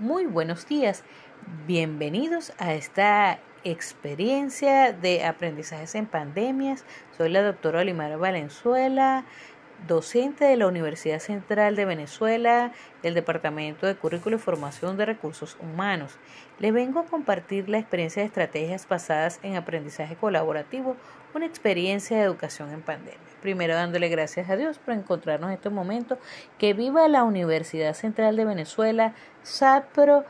Muy buenos días. Bienvenidos a esta experiencia de aprendizajes en pandemias. Soy la doctora Olimar Valenzuela, docente de la Universidad Central de Venezuela, del Departamento de Currículo y Formación de Recursos Humanos. Les vengo a compartir la experiencia de estrategias basadas en aprendizaje colaborativo, una experiencia de educación en pandemia. Primero dándole gracias a Dios por encontrarnos en este momento. Que viva la Universidad Central de Venezuela, SAPRO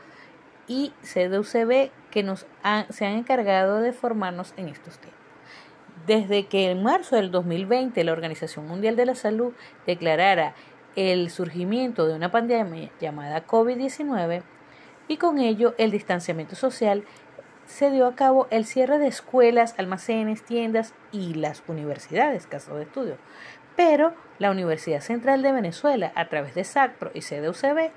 y CDUCB que nos se han encargado de formarnos en estos tiempos. Desde que en marzo del 2020 la Organización Mundial de la Salud declarara el surgimiento de una pandemia llamada COVID-19 y con ello el distanciamiento social, se dio a cabo el cierre de escuelas, almacenes, tiendas y las universidades, caso de estudio. Pero la Universidad Central de Venezuela, a través de SACPRO y CDUCB,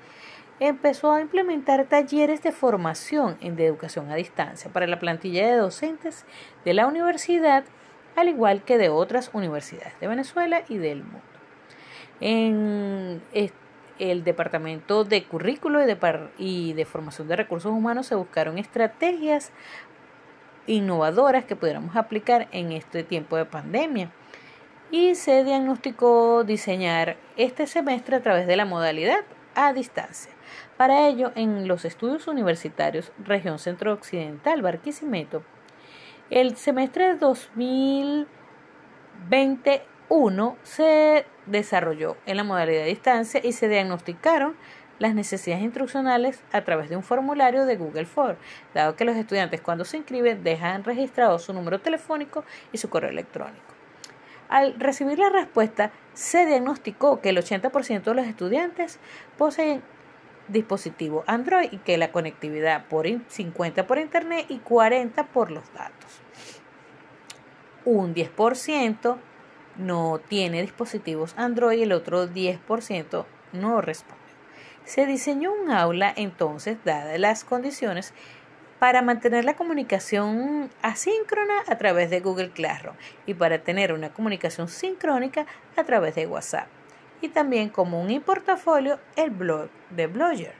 empezó a implementar talleres de formación en de educación a distancia para la plantilla de docentes de la universidad al igual que de otras universidades de Venezuela y del mundo. En el Departamento de Currículo y de, Formación de Recursos Humanos se buscaron estrategias innovadoras que pudiéramos aplicar en este tiempo de pandemia y se diagnosticó diseñar este semestre a través de la modalidad a distancia. Para ello, en los estudios universitarios Región Centro Occidental, Barquisimeto, el semestre 2021 se desarrolló en la modalidad de distancia y se diagnosticaron las necesidades instruccionales a través de un formulario de Google Form, dado que los estudiantes cuando se inscriben dejan registrado su número telefónico y su correo electrónico. Al recibir la respuesta, se diagnosticó que el 80% de los estudiantes poseen dispositivo Android y que la conectividad por 50 por internet y 40 por los datos. Un 10% no tiene dispositivos Android el otro 10% no responde. Se diseñó un aula entonces, dadas las condiciones, para mantener la comunicación asíncrona a través de Google Classroom y para tener una comunicación sincrónica a través de WhatsApp y también como un portafolio el blog de Blogger.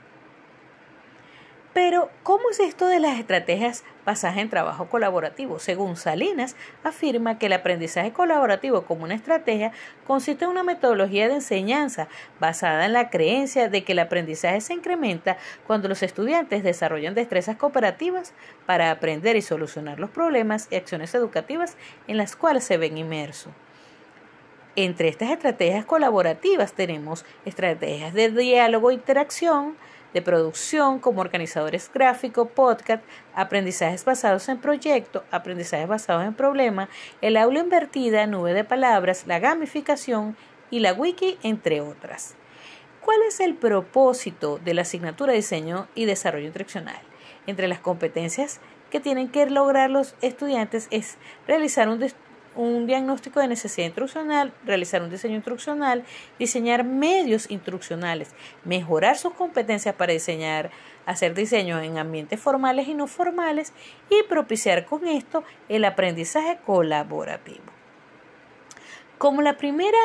Pero, ¿cómo es esto de las estrategias basadas en trabajo colaborativo? Según Salinas, afirma que el aprendizaje colaborativo como una estrategia consiste en una metodología de enseñanza basada en la creencia de que el aprendizaje se incrementa cuando los estudiantes desarrollan destrezas cooperativas para aprender y solucionar los problemas y acciones educativas en las cuales se ven inmersos. Entre estas estrategias colaborativas tenemos estrategias de diálogo e interacción, de producción como organizadores gráficos, podcast, aprendizajes basados en proyecto, aprendizajes basados en problema, el aula invertida, nube de palabras, la gamificación y la wiki, entre otras. ¿Cuál es el propósito de la asignatura de diseño y desarrollo instruccional? Entre las competencias que tienen que lograr los estudiantes es realizar un un diagnóstico de necesidad instruccional, realizar un diseño instruccional, diseñar medios instruccionales, mejorar sus competencias para diseñar, hacer diseños en ambientes formales y no formales y propiciar con esto el aprendizaje colaborativo. Como la primera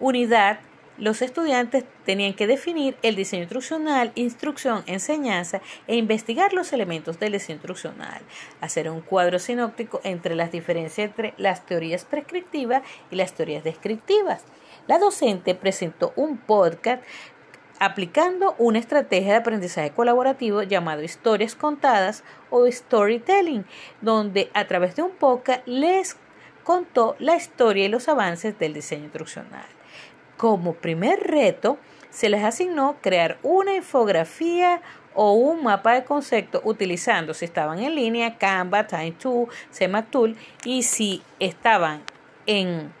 unidad los estudiantes tenían que definir el diseño instruccional, instrucción, enseñanza e investigar los elementos del diseño instruccional, hacer un cuadro sinóptico entre las diferencias entre las teorías prescriptivas y las teorías descriptivas. La docente presentó un podcast aplicando una estrategia de aprendizaje colaborativo llamado historias contadas o storytelling, donde a través de un podcast les contó la historia y los avances del diseño instruccional. Como primer reto, se les asignó crear una infografía o un mapa de concepto utilizando, si estaban en línea, Canva, Time2, Tool y si estaban en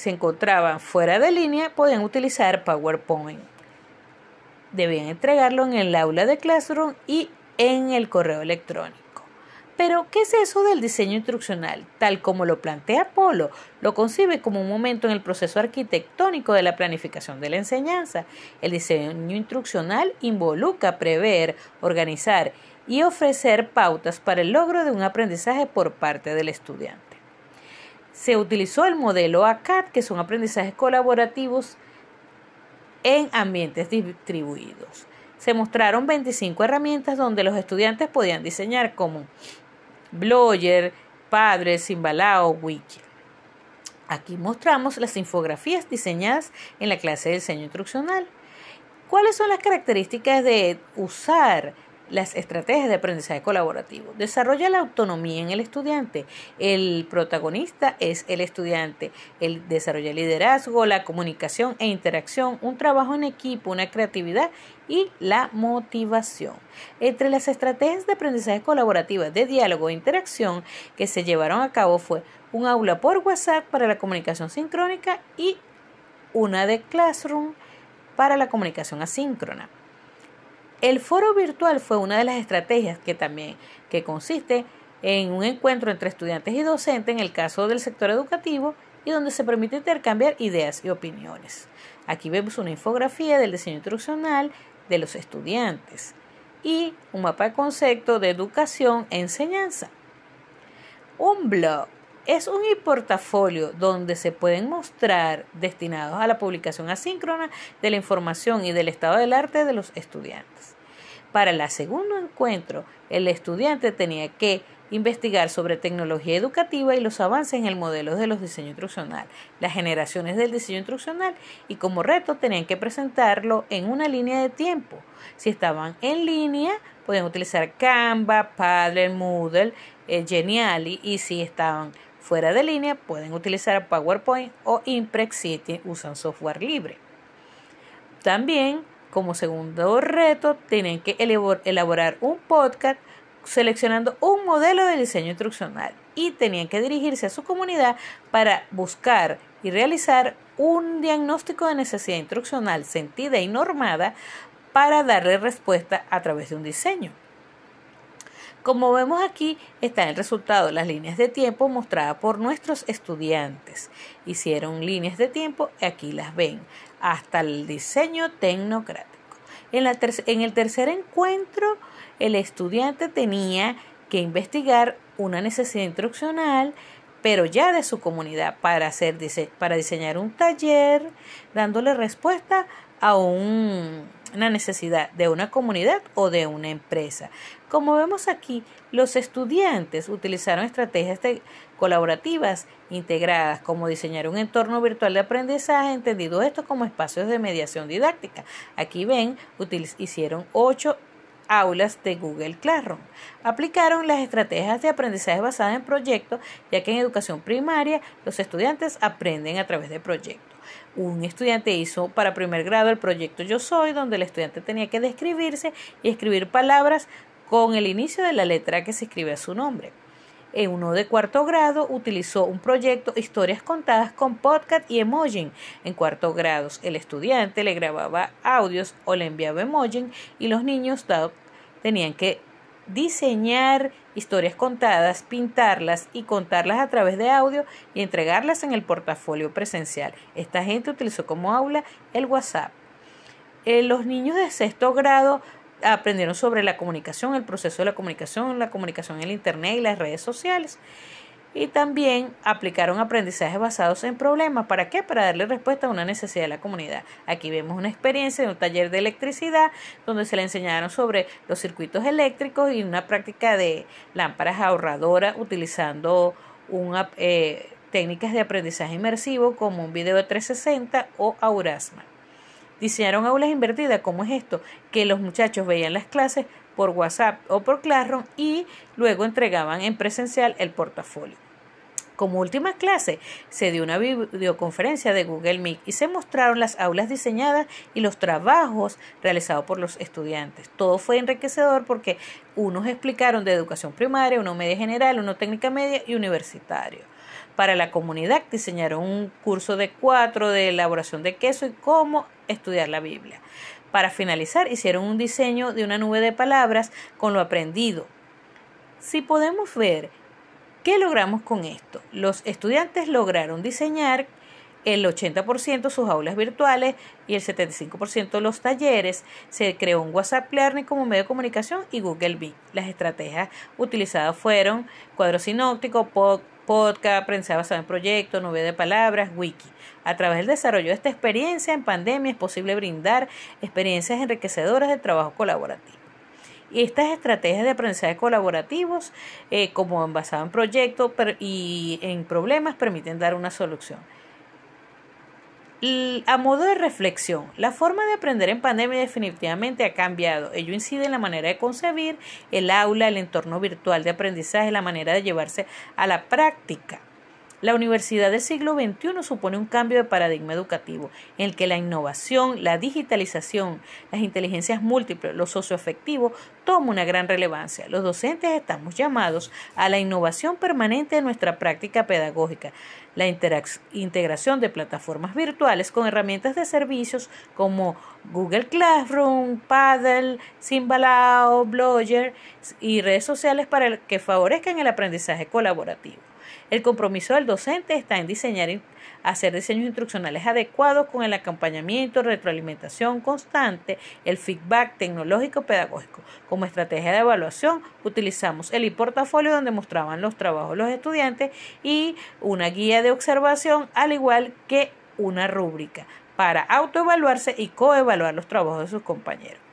se encontraban fuera de línea, podían utilizar PowerPoint. Debían entregarlo en el aula de Classroom y en el correo electrónico. Pero, ¿qué es eso del diseño instruccional? Tal como lo plantea Polo, lo concibe como un momento en el proceso arquitectónico de la planificación de la enseñanza. El diseño instruccional involucra prever, organizar y ofrecer pautas para el logro de un aprendizaje por parte del estudiante. Se utilizó el modelo ACAD, que son aprendizajes colaborativos en ambientes distribuidos. se mostraron 25 herramientas donde los estudiantes podían diseñar como Blogger, Padre, Simbalao, Wiki. Aquí mostramos las infografías diseñadas en la clase de diseño instruccional. ¿Cuáles son las características de usar las estrategias de aprendizaje colaborativo. Desarrolla la autonomía en el estudiante. El protagonista es el estudiante. Él desarrolla el liderazgo, la comunicación e interacción, un trabajo en equipo, una creatividad y la motivación. Entre las estrategias de aprendizaje colaborativo, de diálogo e interacción que se llevaron a cabo fue un aula por WhatsApp para la comunicación sincrónica y una de Classroom para la comunicación asíncrona. El foro virtual fue una de las estrategias que también que consiste en un encuentro entre estudiantes y docentes en el caso del sector educativo y donde se permite intercambiar ideas y opiniones. Aquí vemos una infografía del diseño instruccional de los estudiantes y un mapa de concepto de educación e enseñanza. Un blog es un portafolio donde se pueden mostrar destinados a la publicación asíncrona de la información y del estado del arte de los estudiantes. Para el segundo encuentro, el estudiante tenía que investigar sobre tecnología educativa y los avances en el modelo de los diseños instruccional, las generaciones del diseño instruccional y como reto tenían que presentarlo en una línea de tiempo. Si estaban en línea, podían utilizar Canva, Padlet, Moodle, eh, Geniali y si estaban fuera de línea pueden utilizar PowerPoint o Imprex si usan software libre. También, como segundo reto, tienen que elaborar un podcast seleccionando un modelo de diseño instruccional y tenían que dirigirse a su comunidad para buscar y realizar un diagnóstico de necesidad instruccional sentida y normada para darle respuesta a través de un diseño. Como vemos aquí está el resultado, las líneas de tiempo mostradas por nuestros estudiantes. Hicieron líneas de tiempo, aquí las ven, hasta el diseño tecnocrático. En, el tercer encuentro, el estudiante tenía que investigar una necesidad instruccional, pero ya de su comunidad, para, hacer, para diseñar un taller, dándole respuesta a un una necesidad de una comunidad o de una empresa. Como vemos aquí, los estudiantes utilizaron estrategias colaborativas integradas, como diseñar un entorno virtual de aprendizaje, entendido esto como espacios de mediación didáctica. Aquí ven, hicieron ocho aulas de Google Classroom. Aplicaron las estrategias de aprendizaje basadas en proyectos, ya que en educación primaria los estudiantes aprenden a través de proyectos. Un estudiante hizo para primer grado el proyecto Yo Soy, donde el estudiante tenía que describirse y escribir palabras con el inicio de la letra que se escribe a su nombre. En uno de cuarto grado utilizó un proyecto Historias contadas con podcast y emoji. En cuarto grado el estudiante le grababa audios o le enviaba emoji y los niños tenían que diseñar historias contadas, pintarlas y contarlas a través de audio y entregarlas en el portafolio presencial. Esta gente utilizó como aula el WhatsApp. Eh, los niños de sexto grado aprendieron sobre la comunicación, el proceso de la comunicación, la comunicación en el Internet y las redes sociales y también aplicaron aprendizajes basados en problemas. ¿Para qué? Para darle respuesta a una necesidad de la comunidad. Aquí vemos una experiencia de un taller de electricidad donde se le enseñaron sobre los circuitos eléctricos y una práctica de lámparas ahorradoras utilizando eh, técnicas de aprendizaje inmersivo como un video de 360 o Aurasma. Diseñaron aulas invertidas, ¿cómo es esto? Que los muchachos veían las clases por WhatsApp o por Classroom y luego entregaban en presencial el portafolio. Como última clase, se dio una videoconferencia de Google Meet y se mostraron las aulas diseñadas y los trabajos realizados por los estudiantes. Todo fue enriquecedor porque unos explicaron de educación primaria, uno media general, uno técnica media y universitario. Para la comunidad diseñaron un curso de cuatro de elaboración de queso y cómo estudiar la Biblia. Para finalizar, hicieron un diseño de una nube de palabras con lo aprendido. Si podemos ver, ¿qué logramos con esto? Los estudiantes lograron diseñar el 80% sus aulas virtuales y el 75% los talleres. Se creó un WhatsApp Learning como medio de comunicación y Google Meet. Las estrategias utilizadas fueron cuadro sinóptico, podcast, prensa basada en proyectos, nube de palabras, wiki. A través del desarrollo de esta experiencia en pandemia es posible brindar experiencias enriquecedoras de trabajo colaborativo. Y estas estrategias de aprendizaje colaborativos, eh, como basado en proyectos y en problemas, permiten dar una solución. A modo de reflexión, la forma de aprender en pandemia definitivamente ha cambiado. Ello incide en la manera de concebir el aula, el entorno virtual de aprendizaje, la manera de llevarse a la práctica. La universidad del siglo XXI supone un cambio de paradigma educativo en el que la innovación, la digitalización, las inteligencias múltiples, lo socioafectivo toman una gran relevancia. Los docentes estamos llamados a la innovación permanente de nuestra práctica pedagógica, la integración de plataformas virtuales con herramientas de servicios como Google Classroom, Paddle, Simbalao, Blogger y redes sociales para que favorezcan el aprendizaje colaborativo. El compromiso del docente está en diseñar y hacer diseños instruccionales adecuados con el acompañamiento, retroalimentación constante, el feedback tecnológico pedagógico. Como estrategia de evaluación utilizamos el e-portafolio donde mostraban los trabajos los estudiantes y una guía de observación al igual que una rúbrica para autoevaluarse y coevaluar los trabajos de sus compañeros.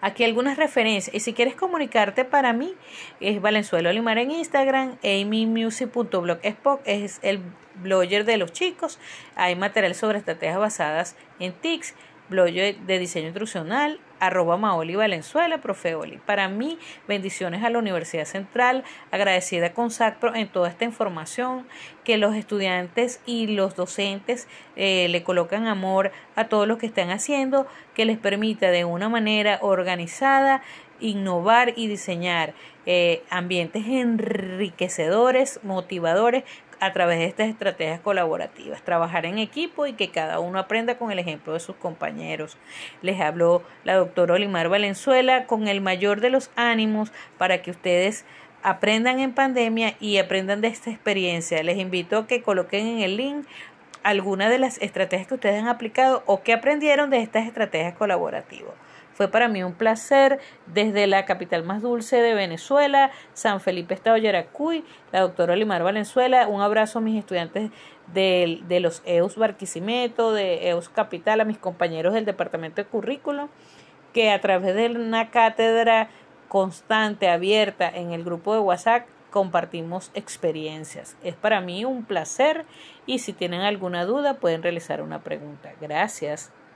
Aquí algunas referencias. Y si quieres comunicarte para mí, es Valenzuela Limar en Instagram, amymusic.blogspot es el blogger de los chicos. Hay material sobre estrategias basadas en TICS blog de diseño instruccional, arroba Maoli Valenzuela, Profeoli. Para mí, bendiciones a la Universidad Central, agradecida con SACPRO en toda esta información, que los estudiantes y los docentes eh, le colocan amor a todo lo que están haciendo, que les permita de una manera organizada innovar y diseñar eh, ambientes enriquecedores, motivadores, a través de estas estrategias colaborativas, trabajar en equipo y que cada uno aprenda con el ejemplo de sus compañeros. Les habló la doctora Olimar Valenzuela con el mayor de los ánimos para que ustedes aprendan en pandemia y aprendan de esta experiencia. Les invito a que coloquen en el link alguna de las estrategias que ustedes han aplicado o que aprendieron de estas estrategias colaborativas. Fue para mí un placer desde la capital más dulce de Venezuela, San Felipe Estado Yaracuy, la doctora Olimar Valenzuela. Un abrazo a mis estudiantes de, de los EUS Barquisimeto, de EUS Capital, a mis compañeros del departamento de currículo, que a través de una cátedra constante, abierta en el grupo de WhatsApp, compartimos experiencias. Es para mí un placer y si tienen alguna duda pueden realizar una pregunta. Gracias.